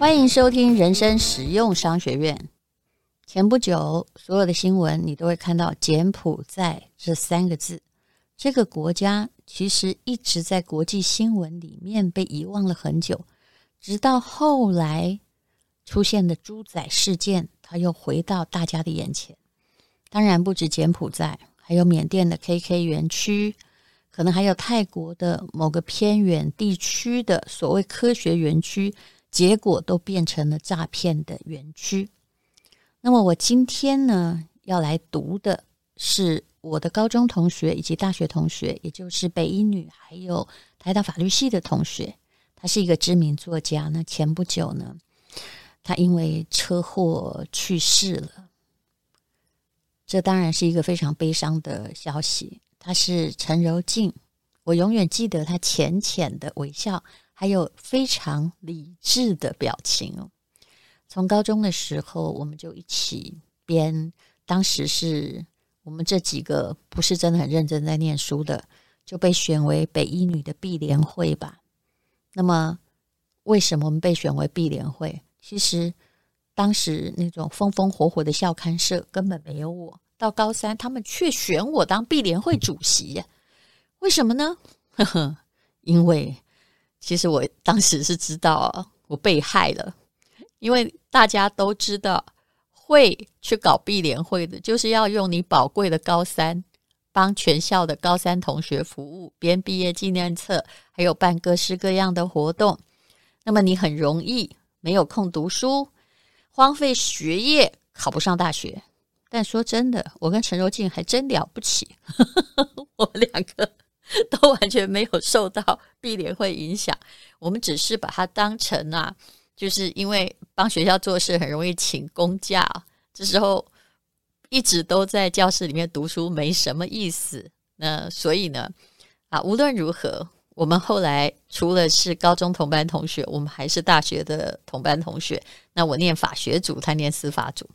欢迎收听人生实用商学院。前不久，所有的新闻你都会看到“柬埔寨”这三个字。这个国家其实一直在国际新闻里面被遗忘了很久，直到后来出现的猪仔事件，它又回到大家的眼前。当然不止柬埔寨，还有缅甸的 KK 园区，可能还有泰国的某个偏远地区的所谓科学园区，结果都变成了诈骗的园区。那么我今天呢，要来读的是。我的高中同学以及大学同学，也就是北一女还有台大法律系的同学，他是一个知名作家。那前不久呢，他因为车祸去世了，这当然是一个非常悲伤的消息。他是陈柔静，我永远记得他浅浅的微笑，还有非常理智的表情哦。从高中的时候，我们就一起编，当时是。我们这几个不是真的很认真在念书的，就被选为北一女的毕联会吧。那么，为什么我们被选为毕联会？其实当时那种风风火火的校刊社根本没有我。到高三，他们却选我当毕联会主席，为什么呢？呵呵，因为其实我当时是知道我被害了，因为大家都知道。会去搞毕联会的，就是要用你宝贵的高三，帮全校的高三同学服务，编毕业纪念册，还有办各式各样的活动。那么你很容易没有空读书，荒废学业，考不上大学。但说真的，我跟陈柔静还真了不起，我们两个 都完全没有受到毕联会影响，我们只是把它当成啊。就是因为帮学校做事很容易请公假，这时候一直都在教室里面读书没什么意思。那所以呢，啊，无论如何，我们后来除了是高中同班同学，我们还是大学的同班同学。那我念法学组，他念司法组。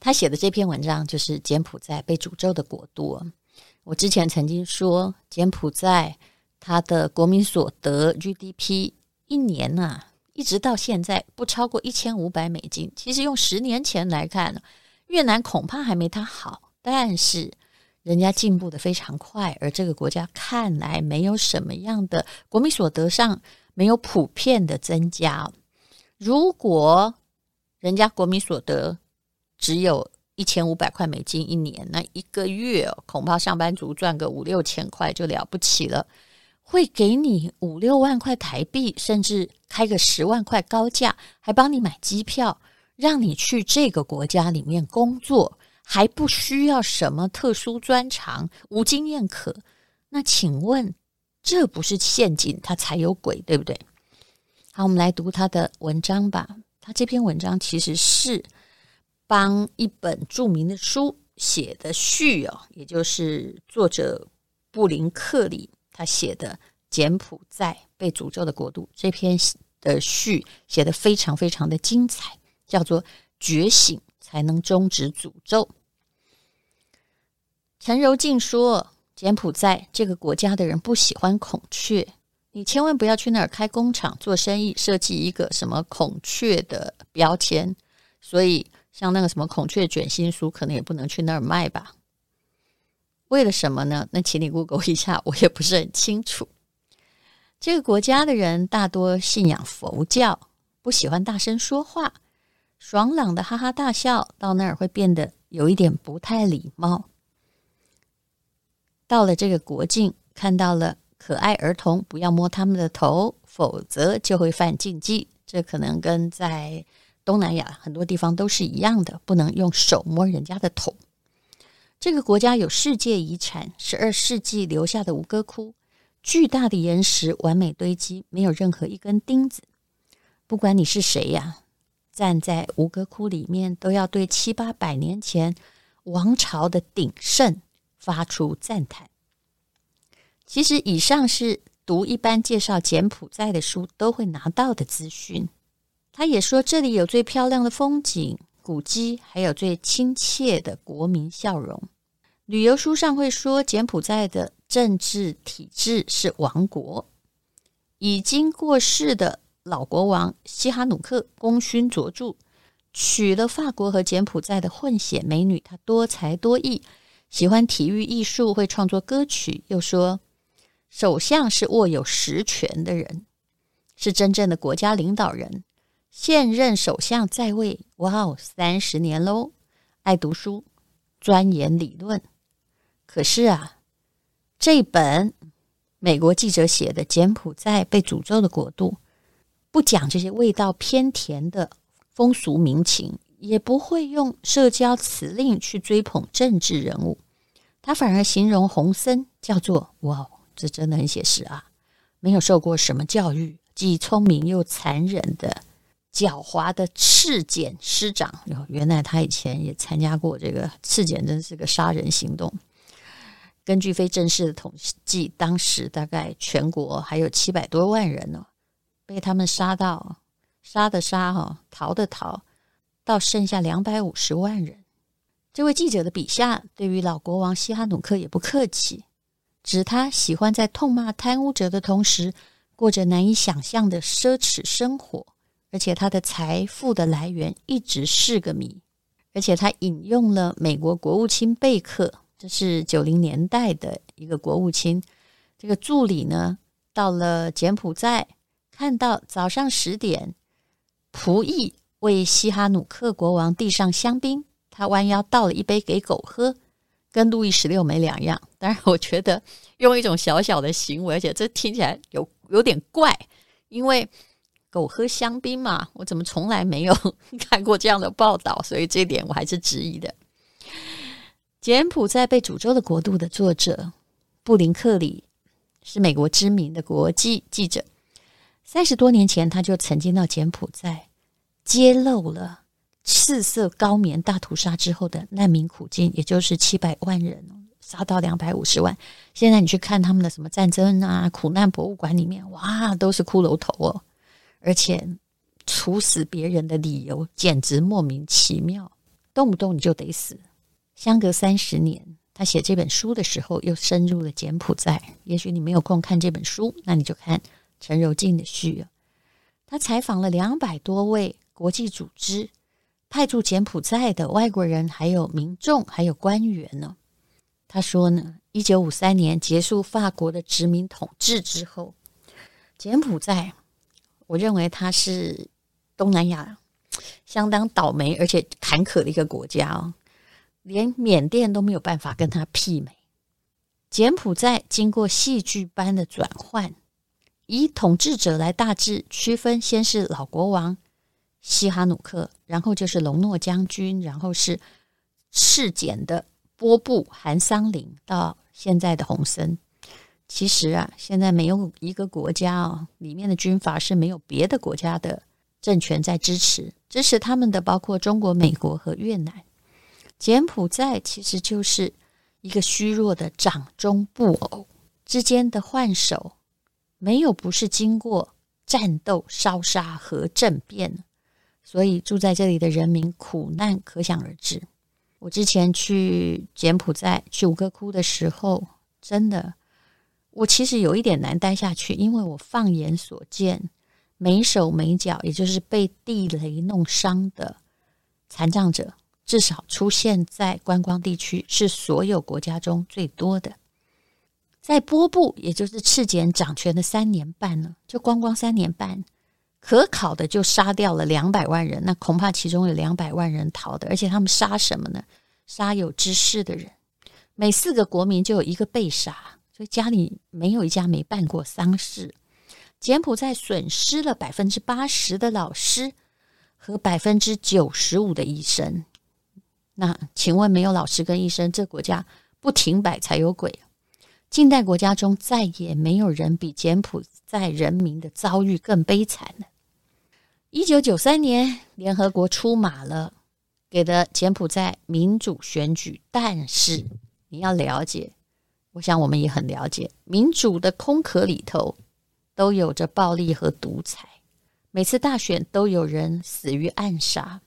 他写的这篇文章就是柬埔寨被诅咒的国度。我之前曾经说，柬埔寨它的国民所得 GDP 一年呐、一直到现在不超过一千五百美金。其实用十年前来看，越南恐怕还没它好，但是人家进步得非常快，而这个国家看来没有什么样的国民所得上没有普遍的增加。如果人家国民所得只有一千五百块美金一年，那一个月恐怕上班族赚个五六千块就了不起了。会给你五六万块台币，甚至开个十万块高价，还帮你买机票，让你去这个国家里面工作，还不需要什么特殊专长，无经验可。那请问，这不是陷阱，他才有鬼，对不对？好，我们来读他的文章吧。他这篇文章其实是帮一本著名的书写的序哦，也就是作者布林克里。他写的《柬埔寨被诅咒的国度》这篇的序写得非常非常的精彩，叫做“觉醒才能终止诅咒”。陈柔静说：“柬埔寨这个国家的人不喜欢孔雀，你千万不要去那儿开工厂做生意，设计一个什么孔雀的标签。所以，像那个什么孔雀卷心酥，可能也不能去那儿卖吧。”为了什么呢？那请你 Google 一下，我也不是很清楚。这个国家的人大多信仰佛教，不喜欢大声说话，爽朗的哈哈大笑，到那儿会变得有一点不太礼貌。到了这个国境，看到了可爱儿童，不要摸他们的头，否则就会犯禁忌。这可能跟在东南亚很多地方都是一样的，不能用手摸人家的头。这个国家有世界遗产，十二世纪留下的吴哥窟，巨大的岩石完美堆积，没有任何一根钉子。不管你是谁呀，站在吴哥窟里面，都要对七八百年前王朝的鼎盛发出赞叹。其实，以上是读一般介绍柬埔寨的书都会拿到的资讯。他也说，这里有最漂亮的风景。古迹还有最亲切的国民笑容。旅游书上会说，柬埔寨的政治体制是王国。已经过世的老国王西哈努克功勋卓著，娶了法国和柬埔寨的混血美女。他多才多艺，喜欢体育艺术，会创作歌曲。又说，首相是握有实权的人，是真正的国家领导人。现任首相在位，哇哦，三十年喽！爱读书，钻研理论。可是啊，这本美国记者写的《柬埔寨被诅咒的国度》，不讲这些味道偏甜的风俗民情，也不会用社交辞令去追捧政治人物。他反而形容洪森叫做“哇哦，这真的很写实啊！没有受过什么教育，既聪明又残忍的。”狡猾的赤柬师长，原来他以前也参加过这个赤柬，真是个杀人行动。根据非正式的统计，当时大概全国还有七百多万人呢，被他们杀到杀的杀哈，逃的逃，到剩下两百五十万人。这位记者的笔下，对于老国王西哈努克也不客气，指他喜欢在痛骂贪污者的同时，过着难以想象的奢侈生活。而且他的财富的来源一直是个谜，而且他引用了美国国务卿贝克，这是九零年代的一个国务卿。这个助理呢，到了柬埔寨，看到早上十点，仆役为西哈努克国王递上香槟，他弯腰倒了一杯给狗喝，跟路易十六没两样。当然，我觉得用一种小小的行为，而且这听起来有有点怪，因为。狗喝香槟嘛？我怎么从来没有 看过这样的报道？所以这点我还是质疑的。柬埔寨被诅咒的国度的作者布林克里是美国知名的国际记者。三十多年前，他就曾经到柬埔寨，揭露了赤色高棉大屠杀之后的难民苦境，也就是七百万人杀到两百五十万。现在你去看他们的什么战争啊、苦难博物馆里面，哇，都是骷髅头哦。而且处死别人的理由简直莫名其妙，动不动你就得死。相隔三十年，他写这本书的时候又深入了柬埔寨。也许你没有空看这本书，那你就看陈柔静的序。他采访了两百多位国际组织派驻柬埔寨的外国人，还有民众，还有官员呢。他说呢，一九五三年结束法国的殖民统治之后，柬埔寨。我认为它是东南亚相当倒霉而且坎坷的一个国家哦，连缅甸都没有办法跟它媲美。柬埔寨经过戏剧般的转换，以统治者来大致区分，先是老国王西哈努克，然后就是隆诺将军，然后是赤柬的波布韩桑林，到现在的洪森。其实啊，现在没有一个国家哦，里面的军阀是没有别的国家的政权在支持，支持他们的包括中国、美国和越南。柬埔寨其实就是一个虚弱的掌中布偶之间的换手，没有不是经过战斗、烧杀和政变，所以住在这里的人民苦难可想而知。我之前去柬埔寨去吴哥窟的时候，真的。我其实有一点难待下去，因为我放眼所见，没手没脚，也就是被地雷弄伤的残障者，至少出现在观光地区，是所有国家中最多的。在波布，也就是赤柬掌权的三年半呢，就光光三年半，可考的就杀掉了两百万人，那恐怕其中有两百万人逃的，而且他们杀什么呢？杀有知识的人，每四个国民就有一个被杀。所以家里没有一家没办过丧事。柬埔寨损失了百分之八十的老师和百分之九十五的医生。那请问，没有老师跟医生，这国家不停摆才有鬼。近代国家中，再也没有人比柬埔寨人民的遭遇更悲惨了。一九九三年，联合国出马了，给了柬埔寨民主选举，但是你要了解，我想我们也很了解，民主的空壳里头都有着暴力和独裁。每次大选都有人死于暗杀。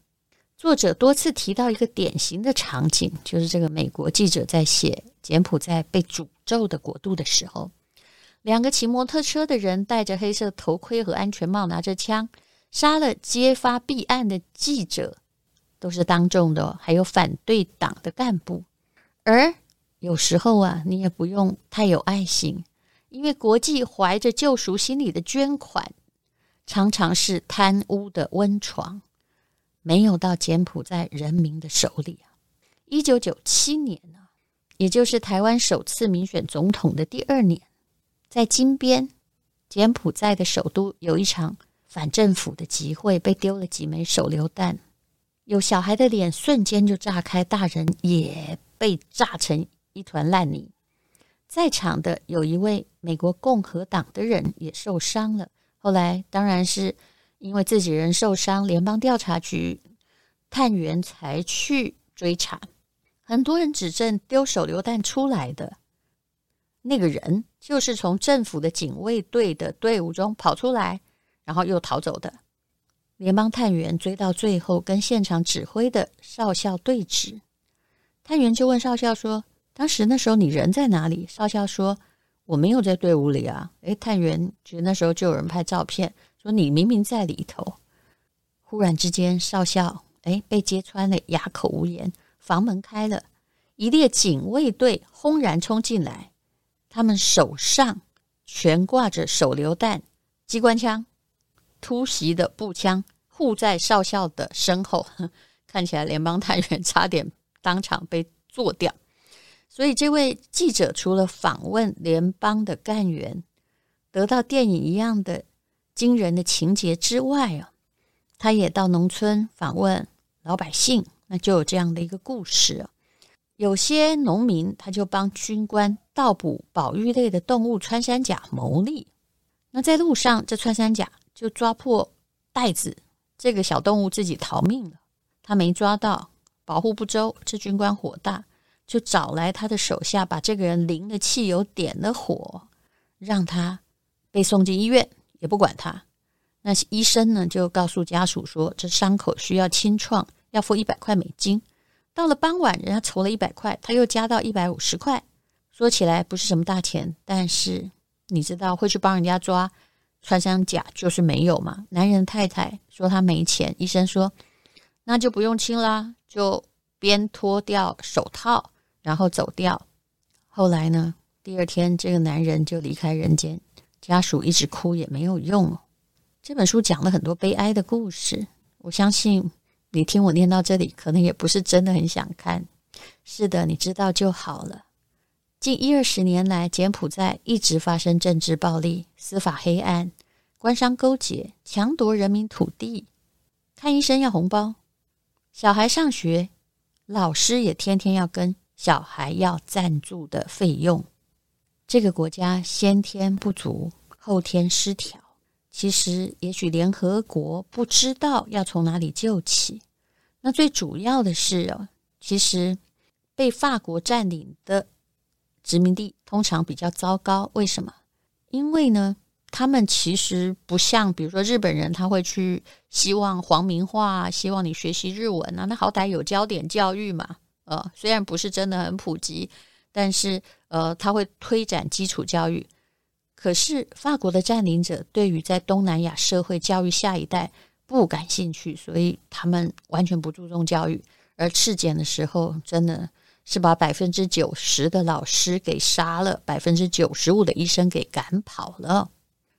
作者多次提到一个典型的场景，就是这个美国记者在写柬埔寨被诅咒的国度的时候，两个骑摩托车的人戴着黑色头盔和安全帽，拿着枪杀了揭发弊案的记者，都是当众的，还有反对党的干部。而有时候啊，你也不用太有爱心，因为国际怀着救赎心理的捐款。常常是贪污的温床，没有到柬埔寨人民的手里啊。一九九七年呢，也就是台湾首次民选总统的第二年，在金边，柬埔寨的首都有一场反政府的集会，被丢了几枚手榴弹，有小孩的脸瞬间就炸开，大人也被炸成一团烂泥。在场的有一位美国共和党的人也受伤了。后来当然是因为自己人受伤，联邦调查局探员才去追查。很多人指证丢手榴弹出来的那个人就是从政府的警卫队的队伍中跑出来，然后又逃走的。联邦探员追到最后，跟现场指挥的少校对峙。探员就问少校说：“当时那时候你人在哪里？”少校说。我没有在队伍里啊！诶，探员觉得那时候就有人拍照片，说你明明在里头。忽然之间，少校诶被揭穿了，哑口无言。房门开了，一列警卫队轰然冲进来，他们手上悬挂着手榴弹、机关枪、突袭的步枪，护在少校的身后。看起来联邦探员差点当场被做掉。所以，这位记者除了访问联邦的干员，得到电影一样的惊人的情节之外啊，他也到农村访问老百姓，那就有这样的一个故事啊。有些农民他就帮军官盗捕保育类的动物穿山甲牟利。那在路上，这穿山甲就抓破袋子，这个小动物自己逃命了。他没抓到，保护不周，这军官火大。就找来他的手下，把这个人淋了汽油，点了火，让他被送进医院，也不管他。那医生呢，就告诉家属说，这伤口需要清创，要付一百块美金。到了傍晚，人家筹了一百块，他又加到一百五十块。说起来不是什么大钱，但是你知道会去帮人家抓穿山甲，就是没有嘛。男人太太说他没钱，医生说那就不用清啦，就边脱掉手套。然后走掉。后来呢？第二天，这个男人就离开人间，家属一直哭也没有用。这本书讲了很多悲哀的故事。我相信你听我念到这里，可能也不是真的很想看。是的，你知道就好了。近一二十年来，柬埔寨一直发生政治暴力、司法黑暗、官商勾结、抢夺人民土地。看医生要红包，小孩上学，老师也天天要跟。小孩要赞助的费用，这个国家先天不足，后天失调。其实，也许联合国不知道要从哪里救起。那最主要的是哦，其实被法国占领的殖民地通常比较糟糕。为什么？因为呢，他们其实不像，比如说日本人，他会去希望皇民化，希望你学习日文啊，那好歹有焦点教育嘛。呃，虽然不是真的很普及，但是呃，他会推展基础教育。可是法国的占领者对于在东南亚社会教育下一代不感兴趣，所以他们完全不注重教育。而赤柬的时候，真的是把百分之九十的老师给杀了，百分之九十五的医生给赶跑了。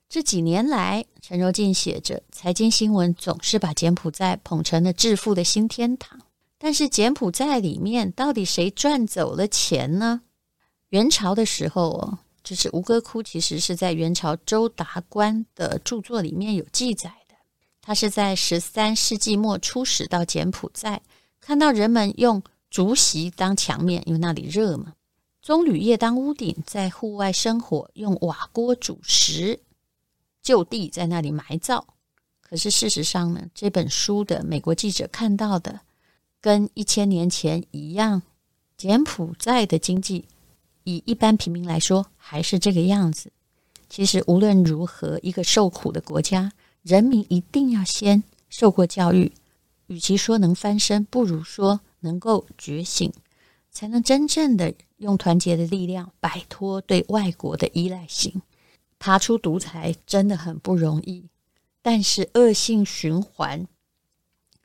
这几年来，陈柔静写着财经新闻，总是把柬埔寨捧成了致富的新天堂。但是柬埔寨里面到底谁赚走了钱呢？元朝的时候哦，就是吴哥窟，其实是在元朝周达观的著作里面有记载的。他是在十三世纪末初始到柬埔寨，看到人们用竹席当墙面，因为那里热嘛；棕榈叶当屋顶，在户外生火，用瓦锅煮食，就地在那里埋葬。可是事实上呢，这本书的美国记者看到的，跟一千年前一样，柬埔寨的经济，以一般平民来说，还是这个样子。其实无论如何，一个受苦的国家，人民一定要先受过教育。与其说能翻身，不如说能够觉醒，才能真正的用团结的力量摆脱对外国的依赖性，爬出独裁真的很不容易。但是恶性循环，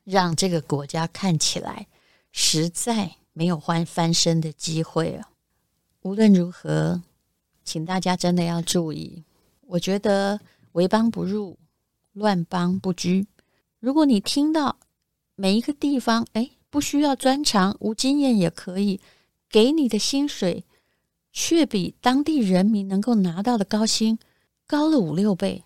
让这个国家看起来实在没有翻翻身的机会啊！无论如何，请大家真的要注意。我觉得为邦不入，乱邦不居。如果你听到每一个地方，哎，不需要专长，无经验也可以，给你的薪水却比当地人民能够拿到的高薪高了五六倍，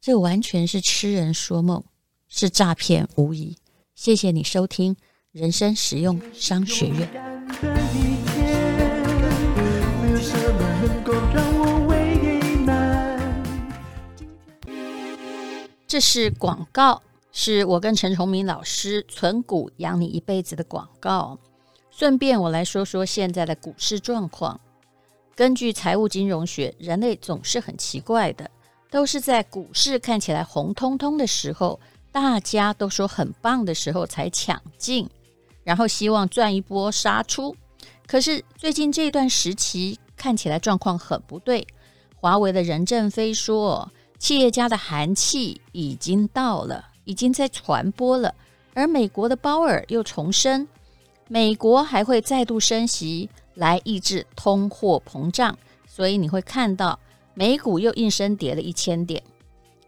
这完全是痴人说梦，是诈骗无疑。谢谢你收听人生实用商学院。这是广告，是我跟陈崇明老师存股养你一辈子的广告。顺便我来说说现在的股市状况。根据财务金融学，人类总是很奇怪的，都是在股市看起来红彤彤的时候，大家都说很棒的时候才抢进，然后希望赚一波杀出。可是最近这段时期看起来状况很不对。华为的任正非说。企业家的寒气已经到了，已经在传播了。而美国的鲍尔又重申，美国还会再度升息来抑制通货膨胀，所以你会看到美股又应声跌了一千点。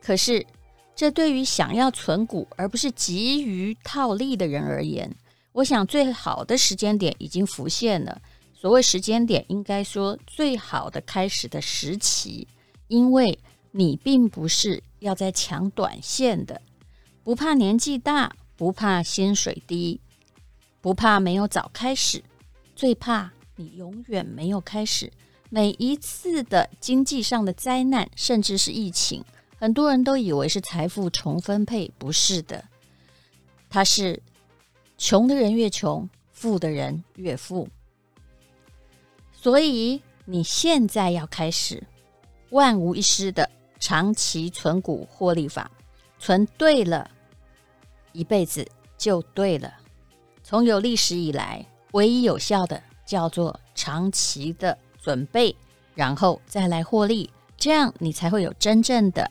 可是，这对于想要存股而不是急于套利的人而言，我想最好的时间点已经浮现了。所谓时间点，应该说最好的开始的时期，因为。你并不是要在抢短线的，不怕年纪大，不怕薪水低，不怕没有早开始，最怕你永远没有开始。每一次的经济上的灾难，甚至是疫情，很多人都以为是财富重分配，不是的，它是穷的人越穷，富的人越富。所以你现在要开始，万无一失的。长期存股获利法，存对了，一辈子就对了。从有历史以来，唯一有效的叫做长期的准备，然后再来获利，这样你才会有真正的